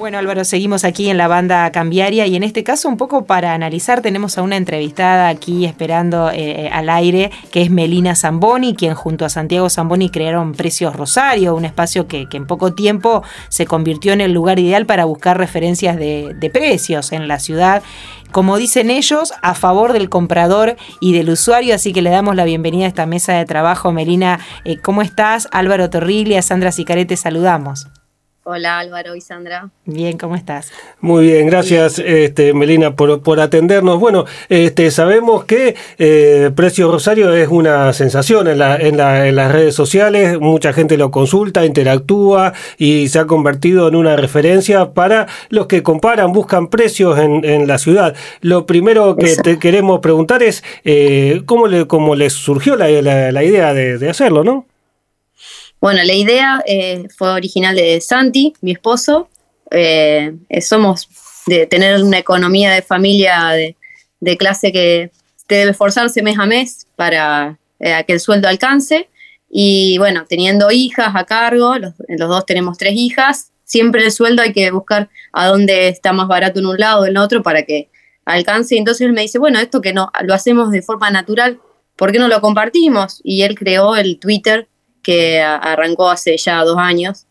Bueno, Álvaro, seguimos aquí en la banda cambiaria y en este caso un poco para analizar tenemos a una entrevistada aquí esperando eh, eh, al aire que es Melina Zamboni, quien junto a Santiago Zamboni crearon Precios Rosario, un espacio que, en poco tiempo se convirtió en el lugar ideal para buscar referencias de, precios en la ciudad como dicen ellos, a favor del comprador y del usuario. Así que le damos la bienvenida a esta mesa de trabajo. Melina, eh, ¿cómo estás? Álvaro Torriglia, Sandra Sicarete, saludamos. Hola Álvaro y Sandra. Bien, ¿cómo estás? Muy bien, gracias este, Melina por, atendernos. Bueno, este, sabemos que eh, Precio Rosario es una sensación en, la, en, las redes sociales, mucha gente lo consulta, interactúa y se ha convertido en una referencia para los que comparan, buscan precios en, la ciudad. Lo primero que te queremos preguntar es eh, ¿cómo, le, cómo les surgió la, idea de, de hacerlo, ¿no? Bueno, la idea eh, fue original de Santi, mi esposo. Eh, somos de tener una economía de familia de, clase que debe esforzarse mes a mes para eh, que el sueldo alcance. Y bueno, teniendo hijas a cargo, los, dos tenemos tres hijas, siempre el sueldo hay que buscar a dónde está más barato en un lado o en otro para que alcance. Y entonces él me dice, bueno, esto que no lo hacemos de forma natural, ¿por qué no lo compartimos? Y él creó el Twitter que arrancó hace ya dos años.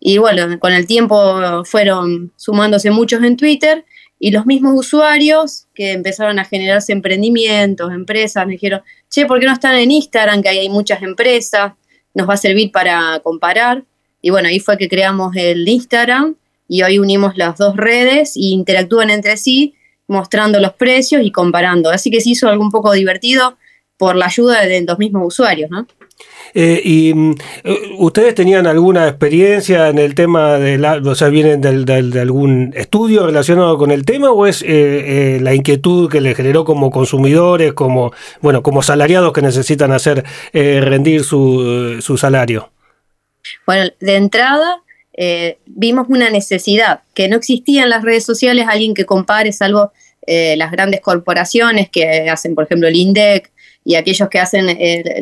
Y bueno, con el tiempo fueron sumándose muchos en Twitter y los mismos usuarios que empezaron a generarse emprendimientos, empresas, me dijeron, che, ¿por qué no están en Instagram? Que ahí hay muchas empresas, nos va a servir para comparar. Y bueno, ahí fue que creamos el Instagram y hoy unimos las dos redes y interactúan entre sí mostrando los precios y comparando. Así que se hizo algo un poco divertido por la ayuda de los mismos usuarios, ¿no? Eh, ¿Y mm, ustedes tenían alguna experiencia en el tema de la, o sea, vienen de algún estudio relacionado con el tema o es eh, eh, la inquietud que les generó como consumidores, como, bueno, como salariados que necesitan hacer rendir su, su, salario? Bueno, de entrada vimos una necesidad que no existía en las redes sociales alguien que compare, salvo las grandes corporaciones que hacen, por ejemplo, el INDEC y aquellos que hacen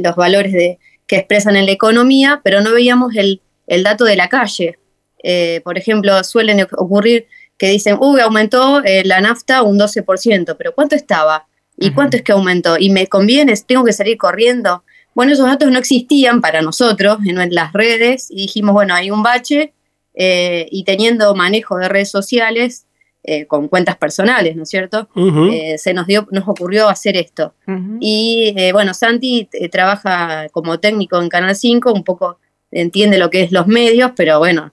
los valores de que expresan en la economía, pero no veíamos el, dato de la calle. Eh, por ejemplo, suelen ocurrir que dicen, uy, aumentó eh, la nafta un 12%, pero ¿cuánto estaba? ¿Y cuánto es que aumentó? ¿Y me conviene? ¿Tengo que salir corriendo? Bueno, esos datos no existían para nosotros en, las redes y dijimos, bueno, hay un bache eh, y teniendo manejo de redes sociales, eh, con cuentas personales, ¿no es cierto? Eh, se nos dio, nos ocurrió hacer esto. Y eh, bueno, Santi trabaja como técnico en Canal 5, un poco entiende lo que es los medios, pero bueno,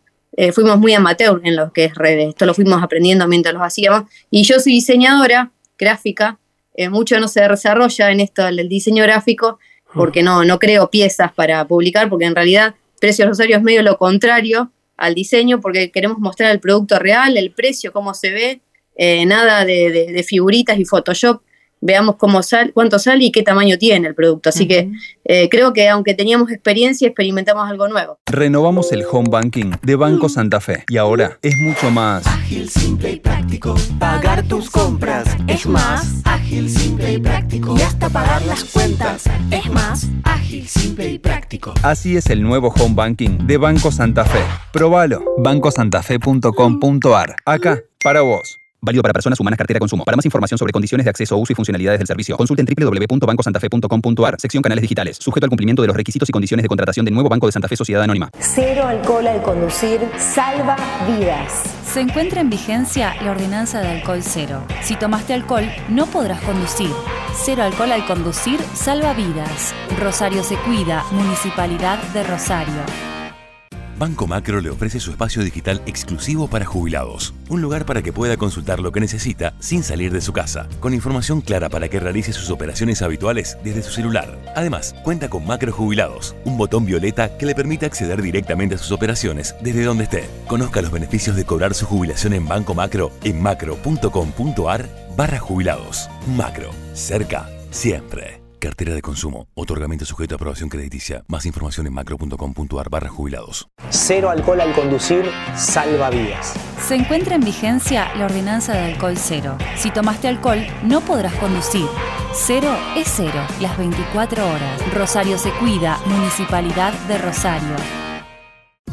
fuimos muy amateur en lo que es redes. Esto lo fuimos aprendiendo mientras lo hacíamos. Y yo soy diseñadora gráfica, mucho no se desarrolla en esto del diseño gráfico, porque no, no creo piezas para publicar, porque en realidad Precios Rosario es medio lo contrario al diseño porque queremos mostrar el producto real, el precio, cómo se ve, eh, nada de, figuritas y Photoshop. Veamos cómo sal, cuánto sale y qué tamaño tiene el producto. Así que eh, creo que aunque teníamos experiencia, experimentamos algo nuevo. Renovamos el home banking de Banco Santa Fe y ahora es mucho más ágil, simple y práctico. Pagar tus compras es más ágil, simple y práctico. Y hasta pagar las cuentas es más ágil, simple y práctico. Así es el nuevo home banking de Banco Santa Fe. Probalo. bancosantafe.com.ar. Acá, para vos. Válido para personas humanas cartera de consumo. Para más información sobre condiciones de acceso, uso y funcionalidades del servicio, consulten www.bancosantafe.com.ar, sección canales digitales, sujeto al cumplimiento de los requisitos y condiciones de contratación del nuevo Banco de Santa Fe Sociedad Anónima. Cero alcohol al conducir salva vidas. Se encuentra en vigencia la ordenanza de alcohol cero. Si tomaste alcohol, no podrás conducir. Cero alcohol al conducir salva vidas. Rosario se cuida, Municipalidad de Rosario. Banco Macro le ofrece su espacio digital exclusivo para jubilados. Un lugar para que pueda consultar lo que necesita sin salir de su casa, con información clara para que realice sus operaciones habituales desde su celular. Además, cuenta con Macro Jubilados, un botón violeta que le permite acceder directamente a sus operaciones desde donde esté. Conozca los beneficios de cobrar su jubilación en Banco Macro en macro.com.ar barra jubilados. Macro, cerca, siempre. Cartera de consumo. Otorgamiento sujeto a aprobación crediticia. Más información en macro.com.ar barra jubilados. Cero alcohol al conducir salva vidas. Se encuentra en vigencia la ordenanza de alcohol cero. Si tomaste alcohol, no podrás conducir. Cero es cero, las 24 horas. Rosario se cuida, Municipalidad de Rosario.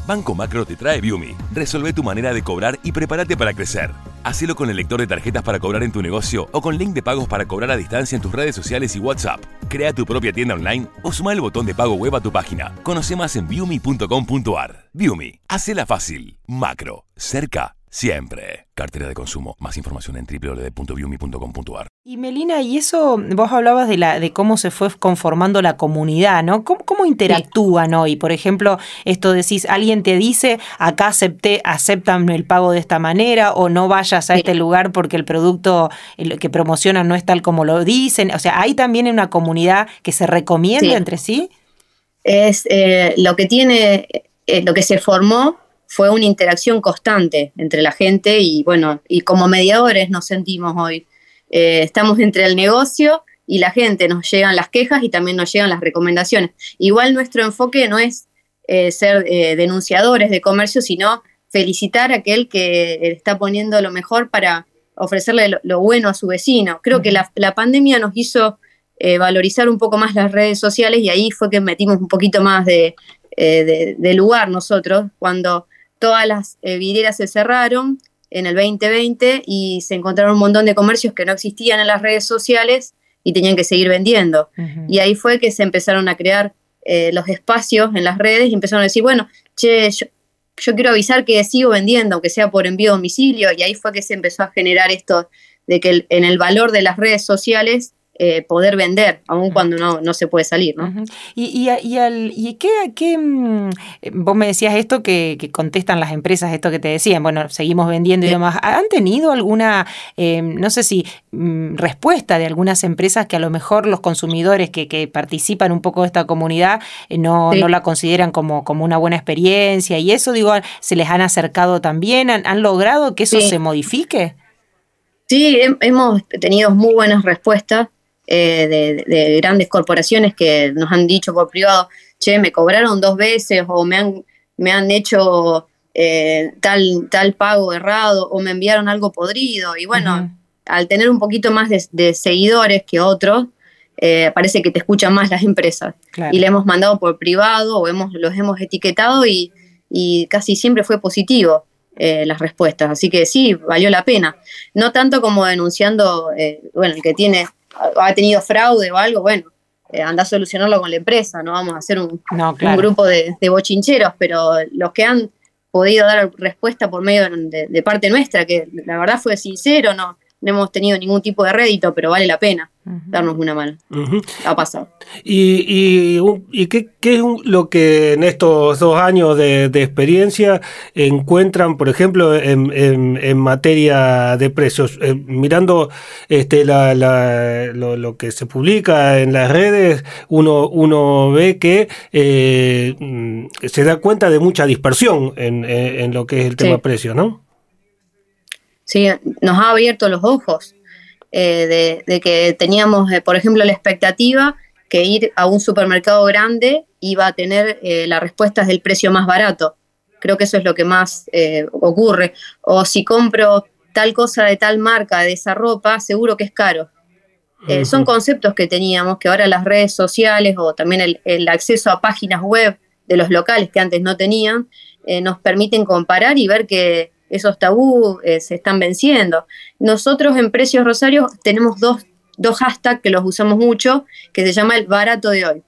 Banco Macro te trae Viumi. Resolve tu manera de cobrar y prepárate para crecer. Hacelo con el lector de tarjetas para cobrar en tu negocio o con link de pagos para cobrar a distancia en tus redes sociales y WhatsApp. Crea tu propia tienda online o suma el botón de pago web a tu página. Conoce más en viumi.com.ar. Viumi, hacela fácil. Macro, cerca Siempre. Cartera de consumo. Más información en www.viumi.com.ar. Y Melina, y eso, vos hablabas de, la, de cómo se fue conformando la comunidad, ¿no? ¿Cómo, interactúan hoy? Por ejemplo, esto decís, alguien te dice, acá acepté, aceptan el pago de esta manera, o no vayas a este lugar porque el producto que promocionan no es tal como lo dicen. O sea, ¿hay también una comunidad que se recomienda entre sí? Es eh, lo que tiene, eh, lo que se formó fue una interacción constante entre la gente y bueno, y como mediadores nos sentimos hoy. Eh, estamos entre el negocio y la gente, nos llegan las quejas y también nos llegan las recomendaciones. Igual nuestro enfoque no es eh, ser eh, denunciadores de comercio, sino felicitar a aquel que está poniendo lo mejor para ofrecerle lo, bueno a su vecino. Creo que la, pandemia nos hizo valorizar un poco más las redes sociales y ahí fue que metimos un poquito más de, de lugar nosotros, cuando todas las eh, vidrieras se cerraron en el 2020 y se encontraron un montón de comercios que no existían en las redes sociales y tenían que seguir vendiendo. Y ahí fue que se empezaron a crear eh, los espacios en las redes y empezaron a decir, bueno, che, yo, quiero avisar que sigo vendiendo, aunque sea por envío a domicilio, y ahí fue que se empezó a generar esto de que en el valor de las redes sociales eh, poder vender, aun cuando no, no se puede salir. ¿no? ¿Y, y, al, y qué, qué, mm, vos me decías esto que, contestan las empresas, esto que te decían, bueno, seguimos vendiendo y demás. ¿Han tenido alguna, eh, no sé si, mm, respuesta de algunas empresas que a lo mejor los consumidores que, participan un poco de esta comunidad eh, no, no la consideran como, como una buena experiencia? Y eso, digo, ¿se les han acercado también? ¿Han, logrado que eso se modifique? Sí, hemos tenido muy buenas respuestas. Eh, de, grandes corporaciones que nos han dicho por privado, che, me cobraron dos veces o me han, me han hecho eh, tal, tal pago errado o me enviaron algo podrido. Y bueno, al tener un poquito más de, seguidores que otros, eh, parece que te escuchan más las empresas. Y le hemos mandado por privado o hemos, los hemos etiquetado y, y casi siempre fue positivo. las respuestas. Así que sí, valió la pena. No tanto como denunciando, bueno, el que tiene ha tenido fraude o algo, bueno, eh, anda a solucionarlo con la empresa, no vamos a hacer un, grupo de, bochincheros, pero los que han podido dar respuesta por medio de, de, parte nuestra, que la verdad fue sincero, no, no hemos tenido ningún tipo de rédito, pero vale la pena darnos una mano. Ha pasado. ¿Y, y, qué, es lo que en estos dos años de, experiencia encuentran, por ejemplo, en, materia de precios? Eh, mirando este, lo, que se publica en las redes, uno, uno ve que eh, se da cuenta de mucha dispersión en, lo que es el tema precio, ¿no? Sí, nos ha abierto los ojos eh, de, que teníamos, eh, por ejemplo, la expectativa que ir a un supermercado grande iba a tener eh, las respuestas del precio más barato. Creo que eso es lo que más ocurre. O si compro tal cosa de tal marca, de esa ropa, seguro que es caro. Son conceptos que teníamos, que ahora las redes sociales o también el, el acceso a páginas web de los locales que antes no tenían, nos permiten comparar y ver que esos tabú eh, se están venciendo. Nosotros en Precios Rosario tenemos dos, dos hashtags que los usamos mucho, que se llama el barato de hoy.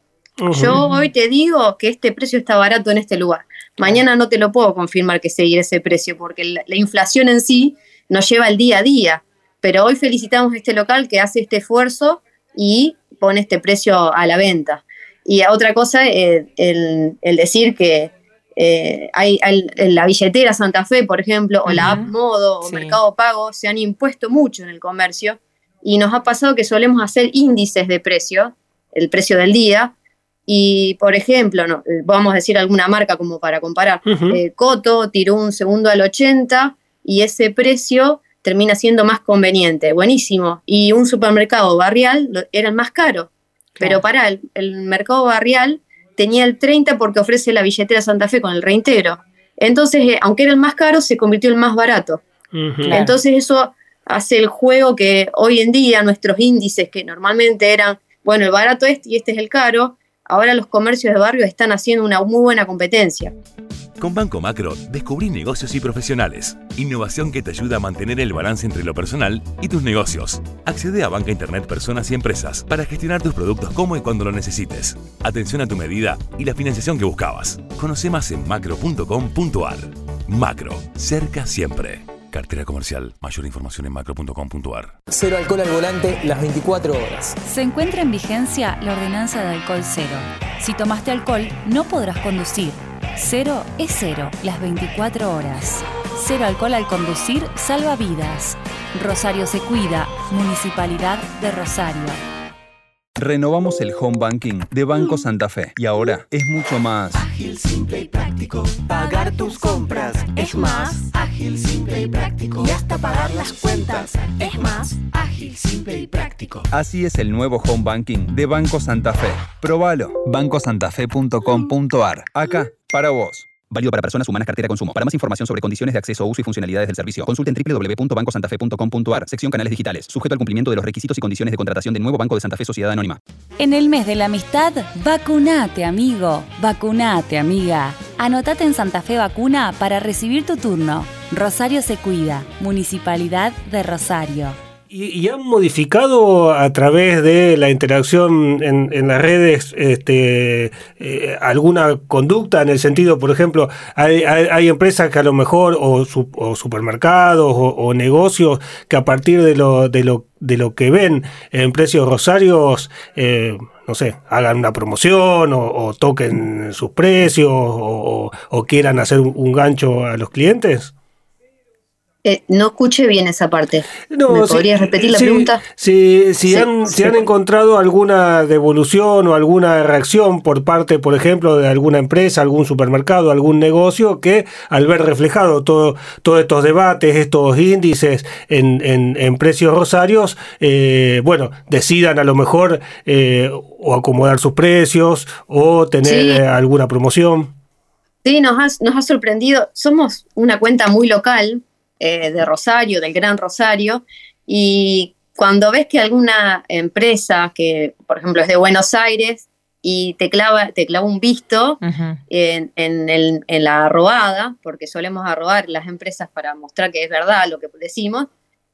Yo hoy te digo que este precio está barato en este lugar. Mañana no te lo puedo confirmar que seguirá ese precio, porque la, inflación en sí nos lleva el día a día. Pero hoy felicitamos a este local que hace este esfuerzo y pone este precio a la venta. Y otra cosa, eh, el, decir que eh, hay, la billetera Santa Fe, por ejemplo, o la app Modo o Mercado Pago, se han impuesto mucho en el comercio y nos ha pasado que solemos hacer índices de precio, el precio del día, y por ejemplo, no, eh, vamos a decir alguna marca como para comparar, eh, Coto tiró un segundo al 80 y ese precio termina siendo más conveniente, buenísimo, y un supermercado barrial era el más caro, pero para el, el mercado barrial tenía el 30 porque ofrece la billetera Santa Fe con el reintegro. Entonces, eh, aunque era el más caro, se convirtió en el más barato. Entonces eso hace el juego que hoy en día nuestros índices, que normalmente eran, bueno, el barato este y este es el caro, ahora los comercios de barrio están haciendo una muy buena competencia. Con Banco Macro, descubrí negocios y profesionales. Innovación que te ayuda a mantener el balance entre lo personal y tus negocios. Accede a Banca Internet Personas y Empresas para gestionar tus productos como y cuando lo necesites. Atención a tu medida y la financiación que buscabas. Conoce más en macro.com.ar. Macro, cerca siempre. Cartera comercial. Mayor información en macro.com.ar. Cero alcohol al volante las 24 horas. Se encuentra en vigencia la ordenanza de alcohol cero. Si tomaste alcohol, no podrás conducir. Cero es cero, las 24 horas. Cero alcohol al conducir salva vidas. Rosario se cuida, Municipalidad de Rosario. Renovamos el home banking de Banco Santa Fe y ahora es mucho más. Ágil, simple y práctico. Pagar tus compras es más ágil, simple y práctico. Y hasta pagar las cuentas es más ágil, simple y práctico. Así es el nuevo home banking de Banco Santa Fe. Probalo. bancosantafe.com.ar. Acá, para vos. Válido para personas humanas cartera consumo. Para más información sobre condiciones de acceso, uso y funcionalidades del servicio, consulten www.bancosantafe.com.ar, sección canales digitales, sujeto al cumplimiento de los requisitos y condiciones de contratación del nuevo Banco de Santa Fe Sociedad Anónima. En el mes de la amistad, vacunate, amigo. Vacunate, amiga. Anotate en Santa Fe Vacuna para recibir tu turno. Rosario se cuida. Municipalidad de Rosario. Y, han modificado a través de la interacción en, las redes este, eh, alguna conducta en el sentido, por ejemplo, hay, hay, hay empresas que a lo mejor, o, su- o supermercados o, negocios que a partir de lo, de lo, de lo que ven en precios rosarios, eh, no sé, hagan una promoción o, toquen sus precios o, quieran hacer un gancho a los clientes. Eh, no escuché bien esa parte. No, ¿Me sí, podrías repetir la pregunta? si, Sí, han, si sí. han encontrado alguna devolución o alguna reacción por parte, por ejemplo, de alguna empresa, algún supermercado, algún negocio que al ver reflejado todo, todos estos debates, estos índices en, en- en precios rosarios, eh, bueno, decidan a lo mejor eh, o acomodar sus precios o tener Sí. eh, alguna promoción. Sí, nos ha, nos ha sorprendido. Somos una cuenta muy local eh, de Rosario, del Gran Rosario, y cuando ves que alguna empresa que, por ejemplo, es de Buenos Aires y te clava, te clava un visto en, en el- en la arrobada, porque solemos arrobar las empresas para mostrar que es verdad lo que decimos,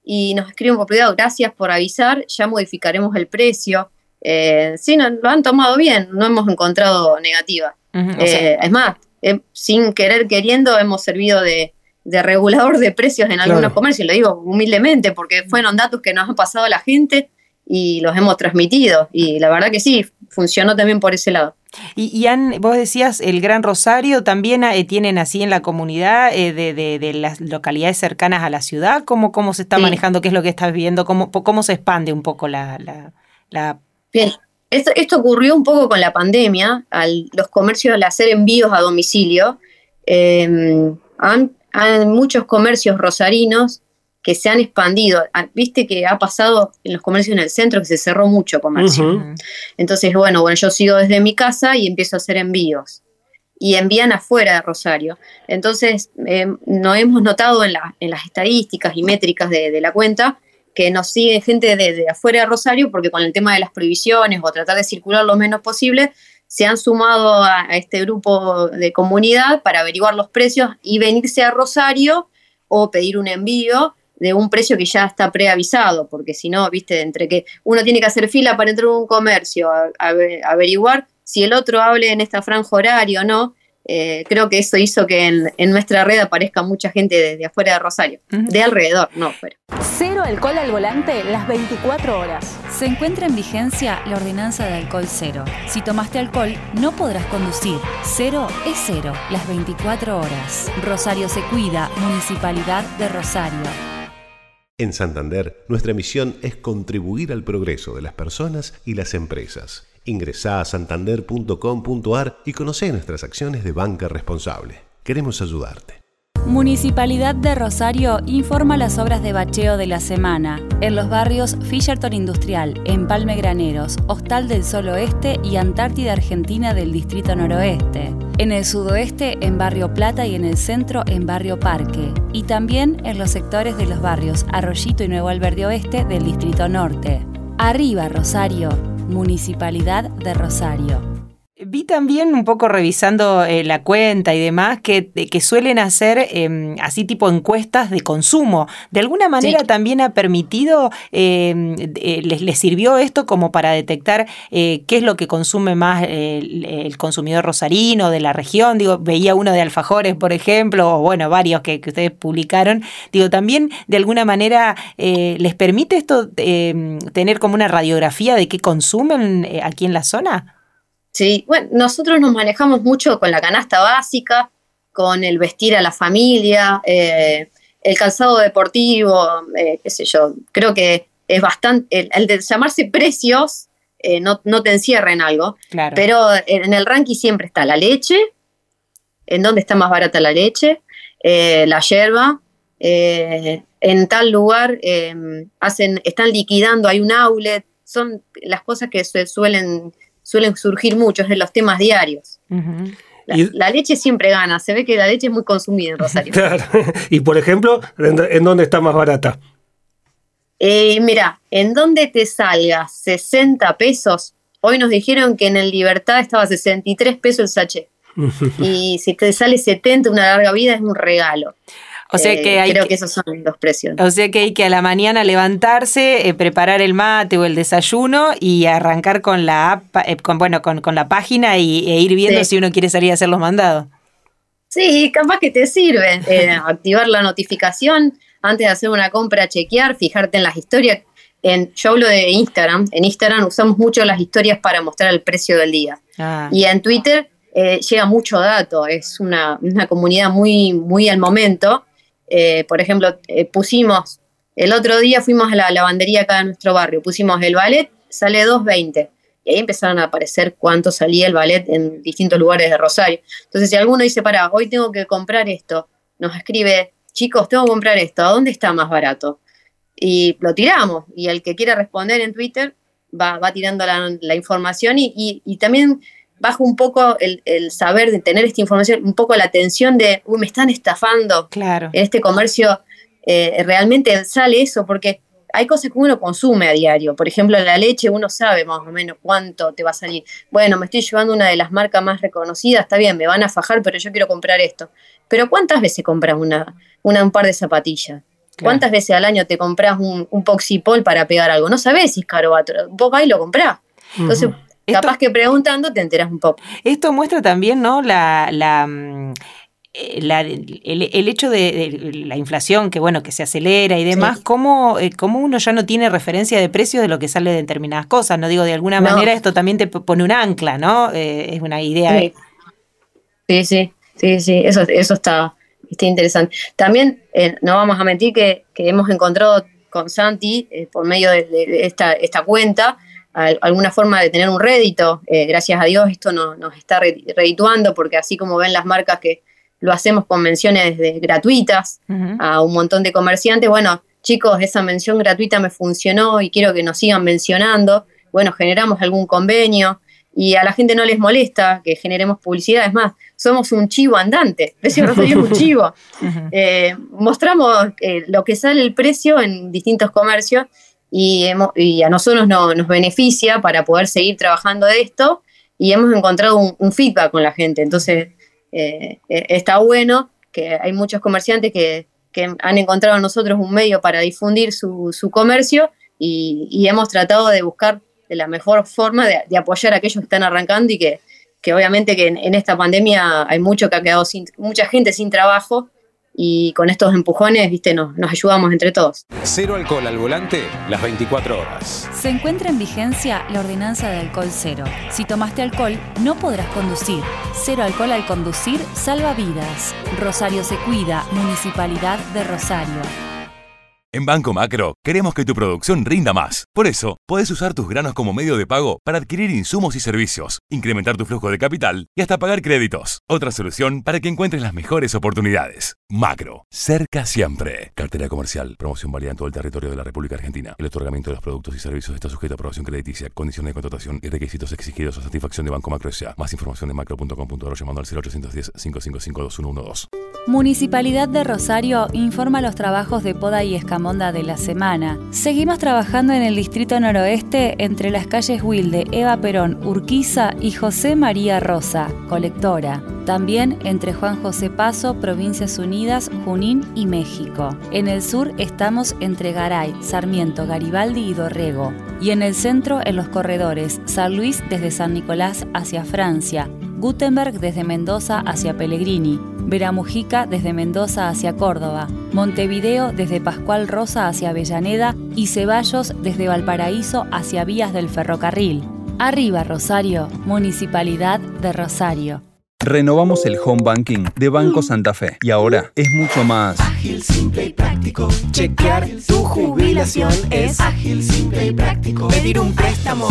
y nos escriben por privado, gracias por avisar, ya modificaremos el precio. Eh, sí, no, lo han tomado bien, no hemos encontrado negativa. Ujú, o sea, Eh, es más, eh, sin querer queriendo hemos servido de, de regulador de precios en algunos Claro. comercios, lo digo humildemente, porque fueron datos que nos han pasado a la gente y los hemos transmitido. Y la verdad que sí, funcionó también por ese lado. Y, y han, vos decías, el Gran Rosario también eh, tienen así en la comunidad eh, de, de- de las localidades cercanas a la ciudad. ¿Cómo, cómo se está Sí. manejando? ¿Qué es lo que estás viendo? ¿Cómo, cómo se expande un poco la... la, la- Bien, esto, esto ocurrió un poco con la pandemia, al los comercios al hacer envíos a domicilio, eh, han, han muchos comercios rosarinos que se han expandido. Ah, Viste que ha pasado en los comercios en el centro que se cerró mucho comercio. Entonces, bueno, bueno, yo sigo desde mi casa y empiezo a hacer envíos. Y envían afuera de Rosario. Entonces, eh, no hemos notado en, la- en las estadísticas y métricas de, de la cuenta que nos sigue gente de, de afuera de Rosario porque con el tema de las prohibiciones o tratar de circular lo menos posible, se han sumado a, este grupo de comunidad para averiguar los precios y venirse a Rosario o pedir un envío de un precio que ya está preavisado, porque si no, viste, entre que uno tiene que hacer fila para entrar a un comercio, a- averiguar si el otro hable en esta franja horaria o no, eh, creo que eso hizo que en, en nuestra red aparezca mucha gente de, de afuera de Rosario, de alrededor, no afuera. Cero alcohol al volante las 24 horas. Se encuentra en vigencia la ordenanza de alcohol cero. Si tomaste alcohol, no podrás conducir. Cero es cero, las 24 horas. Rosario se cuida, Municipalidad de Rosario. En Santander, nuestra misión es contribuir al progreso de las personas y las empresas. Ingresá a santander.com.ar y conoce nuestras acciones de banca responsable. Queremos ayudarte. Municipalidad de Rosario informa las obras de bacheo de la semana en los barrios Fisherton Industrial, Empalme Graneros, Hostal del Sol Oeste y Antártida Argentina del Distrito Noroeste. En el sudoeste en Barrio Plata y en el centro en Barrio Parque. Y también en los sectores de los barrios Arroyito y Nuevo Alverde Oeste del Distrito Norte. Arriba Rosario, Municipalidad de Rosario. Vi también un poco revisando eh, la cuenta y demás que, que suelen hacer em, así tipo encuestas de consumo. ¿De alguna manera también ha permitido, em, eh, les, sirvió esto como para detectar eh, qué es lo que consume más el, consumidor rosarino de la región? Digo, veía uno de alfajores, por ejemplo, o bueno, varios que, que ustedes publicaron. Digo, también de alguna manera les permite esto em, tener como una radiografía de qué consumen aquí en la zona. Sí, bueno, nosotros nos manejamos mucho con la canasta básica, con el vestir a la familia, eh, el calzado deportivo, eh, qué sé yo. Creo que es bastante. El, de llamarse precios eh, no, te encierra en algo. Pero en el ranking siempre está la leche, en dónde está más barata la leche, la yerba. en tal lugar hacen, están liquidando, hay un outlet, son las cosas que se suelen suelen surgir muchos de los temas diarios. la, leche siempre gana, se ve que la leche es muy consumida en Rosario. Claro. Y por ejemplo, ¿en dónde está más barata? Eh, mira, en dónde te salga 60 pesos, hoy nos dijeron que en el Libertad estaba 63 pesos el sachet. y si te sale 70, una larga vida es un regalo. O sea que eh, hay creo que, esos son los precios. O sea que hay que a la mañana levantarse, eh, preparar el mate o el desayuno y arrancar con la app, eh, con, bueno, con, la página y, e ir viendo si uno quiere salir a hacer los mandados. Sí, capaz que te sirve activar la notificación antes de hacer una compra, chequear, fijarte en las historias. En, yo hablo de Instagram. En Instagram usamos mucho las historias para mostrar el precio del día. Ah. Y en Twitter llega mucho dato. Es una, una comunidad muy, muy al momento eh, por ejemplo, eh, pusimos, el otro día fuimos a la lavandería acá en nuestro barrio, pusimos el ballet, sale 2.20. Y ahí empezaron a aparecer cuánto salía el ballet en distintos lugares de Rosario. Entonces, si alguno dice, para, hoy tengo que comprar esto, nos escribe, chicos, tengo que comprar esto, ¿a dónde está más barato? Y lo tiramos. Y el que quiera responder en Twitter va, tirando la, información y también bajo un poco el, saber de tener esta información, un poco la tensión de, uy, me están estafando. Claro. En este comercio eh, realmente sale eso, porque hay cosas que uno consume a diario. Por ejemplo, la leche uno sabe más o menos cuánto te va a salir. Bueno, me estoy llevando una de las marcas más reconocidas, está bien, me van a fajar, pero yo quiero comprar esto. Pero ¿cuántas veces compras una, un par de zapatillas? ¿Cuántas veces al año te compras un, un poxipol para pegar algo? No sabes si es caro o Vos vas y lo comprás. Entonces, Capaz que preguntando te enteras un poco. Esto muestra también, ¿no? La, la, mm, eh, el, hecho de, la inflación, que bueno, que se acelera y demás, cómo, eh, cómo, uno ya no tiene referencia de precios de lo que sale de determinadas cosas. No digo, de alguna manera esto también te pone un ancla, ¿no? Eh, es una idea. Sí, sí, sí, sí, eso, eso está, está interesante. También no vamos a mentir que, que hemos encontrado con Santi, por medio de, de esta, esta cuenta, alguna forma de tener un rédito. Eh, gracias a Dios esto nos está redituando porque así como ven las marcas que lo hacemos con menciones gratuitas a un montón de comerciantes, bueno, chicos, esa mención gratuita me funcionó y quiero que nos sigan mencionando. Bueno, generamos algún convenio y a la gente no les molesta que generemos publicidad. Es más, somos un chivo andante, decimos un chivo. Eh, mostramos eh, lo que sale el precio en distintos comercios y, a nosotros nos beneficia para poder seguir trabajando de esto y hemos encontrado un, feedback con la gente. Entonces, eh, eh, está bueno que hay muchos comerciantes que, han encontrado en nosotros un medio para difundir su, comercio y, hemos tratado de buscar la mejor forma de, apoyar a aquellos que están arrancando y que, obviamente que en, esta pandemia hay mucho que ha quedado sin, mucha gente sin trabajo y con estos empujones, viste, nos, nos ayudamos entre todos. Cero alcohol al volante las 24 horas. Se encuentra en vigencia la ordenanza de alcohol cero. Si tomaste alcohol, no podrás conducir. Cero alcohol al conducir salva vidas. Rosario se cuida, Municipalidad de Rosario. En Banco Macro queremos que tu producción rinda más. Por eso, puedes usar tus granos como medio de pago para adquirir insumos y servicios, incrementar tu flujo de capital y hasta pagar créditos. Otra solución para que encuentres las mejores oportunidades. Macro, cerca siempre. Cartera comercial, promoción válida en todo el territorio de la República Argentina. El otorgamiento de los productos y servicios está sujeto a aprobación crediticia, condiciones de contratación y requisitos exigidos a satisfacción de Banco Macro. Más información de macro.com.ar llamando al 0810 555 2112. Municipalidad de Rosario informa los trabajos de poda y escamonda de la semana. Seguimos trabajando en el distrito noroeste entre las calles Wilde, Eva Perón, Urquiza y José María Rosa, colectora. También entre Juan José Paso, Provincias Unidas, Junín y México. En el sur estamos entre Garay, Sarmiento, Garibaldi y Dorrego. Y en el centro en los corredores, San Luis desde San Nicolás hacia Francia, Gutenberg desde Mendoza hacia Pellegrini, Veramujica desde Mendoza hacia Córdoba, Montevideo desde Pascual Rosa hacia Avellaneda y Ceballos desde Valparaíso hacia vías del ferrocarril. Arriba Rosario, Municipalidad de Rosario. Renovamos el home banking de Banco Santa Fe y ahora es mucho más ágil, simple y práctico. Chequear tu jubilación es ágil, simple y práctico. Pedir un préstamo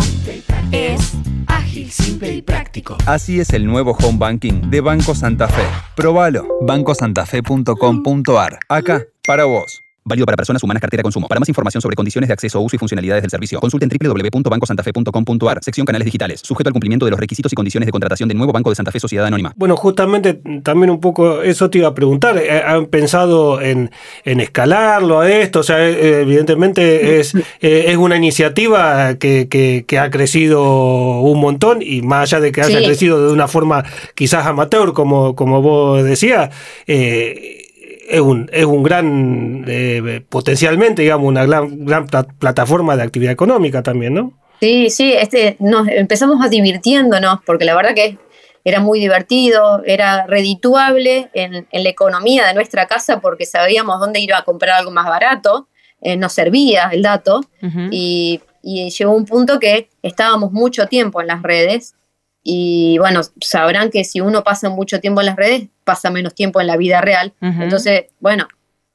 es ágil, simple y práctico. Así es el nuevo home banking de Banco Santa Fe. Probalo. bancosantafe.com.ar. Acá, para vos. Válido para personas humanas cartera consumo. Para más información sobre condiciones de acceso, uso y funcionalidades del servicio, consulten www.bancosantafe.com.ar, sección canales digitales, sujeto al cumplimiento de los requisitos y condiciones de contratación del nuevo Banco de Santa Fe Sociedad Anónima. Bueno, justamente también un poco eso te iba a preguntar. Eh, ¿Han pensado en, en escalarlo a esto? O sea, eh, evidentemente es, eh, es una iniciativa que, que, que ha crecido un montón y más allá de que haya Sí. crecido de una forma quizás amateur, como, como vos decías, eh, es un, es un gran, eh, potencialmente, digamos, una gran, gran pla- plataforma de actividad económica también, ¿no? Sí, sí, este, nos empezamos a divirtiéndonos, porque la verdad que era muy divertido, era redituable en, en la economía de nuestra casa porque sabíamos dónde ir a comprar algo más barato, eh, nos servía el dato y, y llegó un punto que estábamos mucho tiempo en las redes y bueno, sabrán que si uno pasa mucho tiempo en las redes, pasa menos tiempo en la vida real. Entonces, bueno,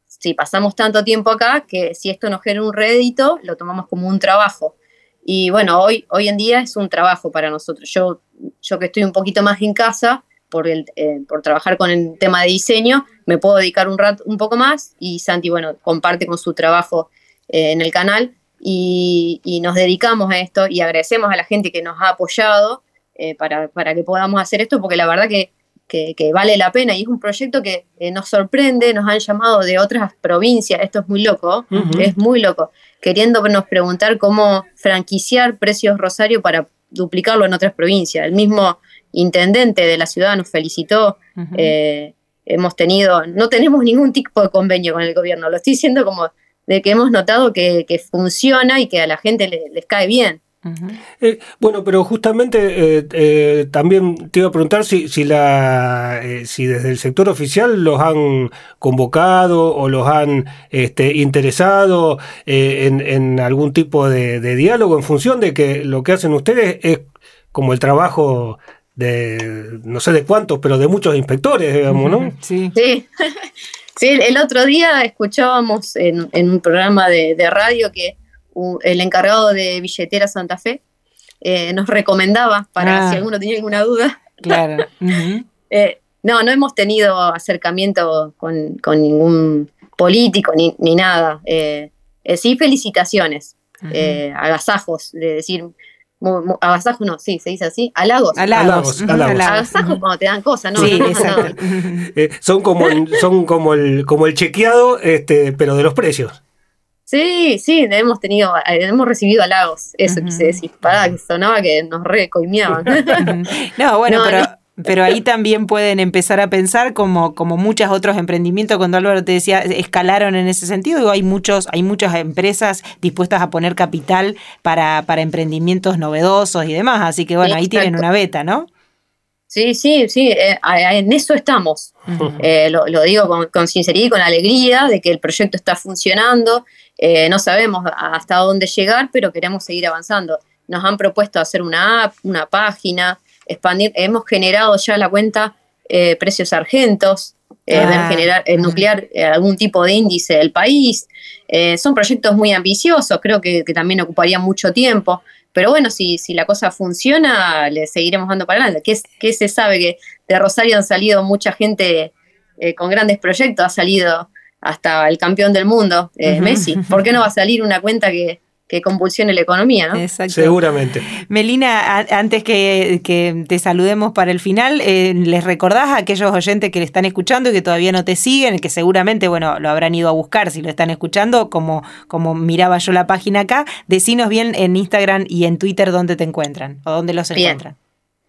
si pasamos tanto tiempo acá, que si esto nos genera un rédito, lo tomamos como un trabajo. Y bueno, hoy, hoy en día es un trabajo para nosotros. Yo, yo que estoy un poquito más en casa, por, el, eh, por trabajar con el tema de diseño, me puedo dedicar un rato un poco más y Santi, bueno, comparte con su trabajo eh, en el canal y, y nos dedicamos a esto y agradecemos a la gente que nos ha apoyado eh, para, para que podamos hacer esto, porque la verdad que, que, que vale la pena y es un proyecto que eh, nos sorprende, nos han llamado de otras provincias, esto es muy loco, es muy loco, queriéndonos preguntar cómo franquiciar Precios Rosario para duplicarlo en otras provincias. El mismo intendente de la ciudad nos felicitó. Eh, hemos tenido, no tenemos ningún tipo de convenio con el gobierno, lo estoy diciendo como de que hemos notado que, que funciona y que a la gente le- les cae bien. Eh, bueno, pero justamente eh, eh, también te iba a preguntar si, si, la, eh, si desde el sector oficial los han convocado o los han este, interesado eh, en, en algún tipo de, de diálogo en función de que lo que hacen ustedes es como el trabajo de no sé de cuántos, pero de muchos inspectores, digamos, ¿no? Sí. Sí, sí el otro día escuchábamos en, en un programa de, de radio que el encargado de billetera Santa Fe eh, nos recomendaba para Ah. si alguno tenía alguna duda. Claro. Eh, no, no hemos tenido acercamiento con, con ningún político ni, ni nada. Eh, eh, sí, felicitaciones, eh, agasajos, de decir, mu- mu- agasajos no, sí, se dice así, halagos. Halagos. Halagos. Agasajos cuando te dan cosas, ¿no? Sí, No, no, exacto. no. Eh, son como, son como, el, como el chequeado, este, pero de los precios. Sí, sí, hemos tenido, eh, hemos recibido halagos, eso quise decir, pará, que sonaba que nos recoimeaban. No, bueno, No, pero, no. pero ahí también pueden empezar a pensar como, como muchos otros emprendimientos, cuando Álvaro te decía, escalaron en ese sentido, digo, hay muchos, hay muchas empresas dispuestas a poner capital para, para emprendimientos novedosos y demás, así que bueno, ahí tienen una beta, ¿no? Sí, sí, sí, eh, en eso estamos. Eh, lo, lo digo con, con sinceridad y con alegría de que el proyecto está funcionando. Eh, no sabemos hasta dónde llegar, pero queremos seguir avanzando. Nos han propuesto hacer una app, una página, expandir. Hemos generado ya la cuenta eh, Precios Argentos, eh, Ah, generar, eh, nuclear eh, algún tipo de índice del país. Eh, son proyectos muy ambiciosos, creo que, que también ocuparían mucho tiempo. Pero bueno, si, si la cosa funciona, le seguiremos dando para adelante. ¿Qué, qué se sabe? Que de Rosario han salido mucha gente con grandes proyectos, ha salido hasta el campeón del mundo, eh, Messi. ¿Por qué no va a salir una cuenta que, que convulsione la economía, ¿no? Exacto. Seguramente. Melina, antes que, te saludemos para el final, eh, ¿les recordás a aquellos oyentes que le están escuchando y que todavía no te siguen, que seguramente, bueno, lo habrán ido a buscar si lo están escuchando, como, como miraba yo la página acá, decinos bien en Instagram y en Twitter dónde te encuentran o dónde los encuentran.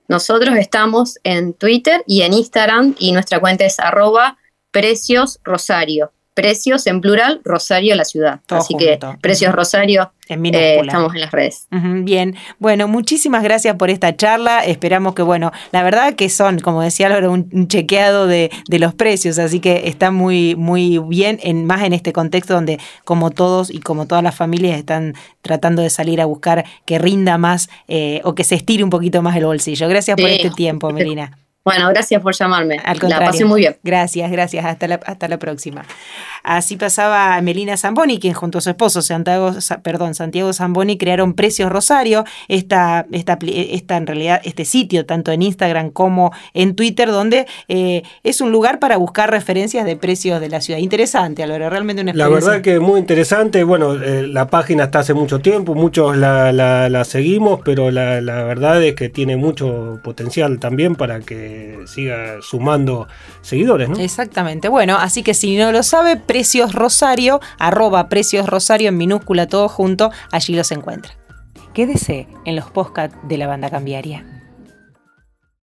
Nosotros estamos en Twitter y en Instagram y nuestra cuenta es arroba precios rosario precios en plural, Rosario la ciudad. Así que precios Rosario, eh, estamos en las redes. bien, bueno, muchísimas gracias por esta charla. Esperamos que, bueno, la verdad que son, como decía Laura, un, chequeado de, los precios, así que está muy, muy bien, en, más en este contexto donde como todos y como todas las familias están tratando de salir a buscar que rinda más eh, o que se estire un poquito más el bolsillo. Gracias por este tiempo, Melina. Bueno, gracias por llamarme. Al La pasé muy bien. Gracias, gracias. Hasta la, hasta la próxima. Así pasaba Melina Zamboni, quien junto a su esposo Santiago, perdón, Santiago Zamboni crearon Precios Rosario, esta, esta, esta, en realidad, este sitio, tanto en Instagram como en Twitter, donde eh, es un lugar para buscar referencias de precios de la ciudad. Interesante, Álvaro, realmente una experiencia. La verdad que muy interesante. Bueno, eh, la página está hace mucho tiempo, muchos la, la, seguimos, pero la, la verdad es que tiene mucho potencial también para que siga sumando seguidores, ¿no? Exactamente. Bueno, así que si no lo sabe, Precios Rosario, arroba Precios Rosario en minúscula todo junto, allí los encuentra. Quédese en los podcasts de la banda cambiaria.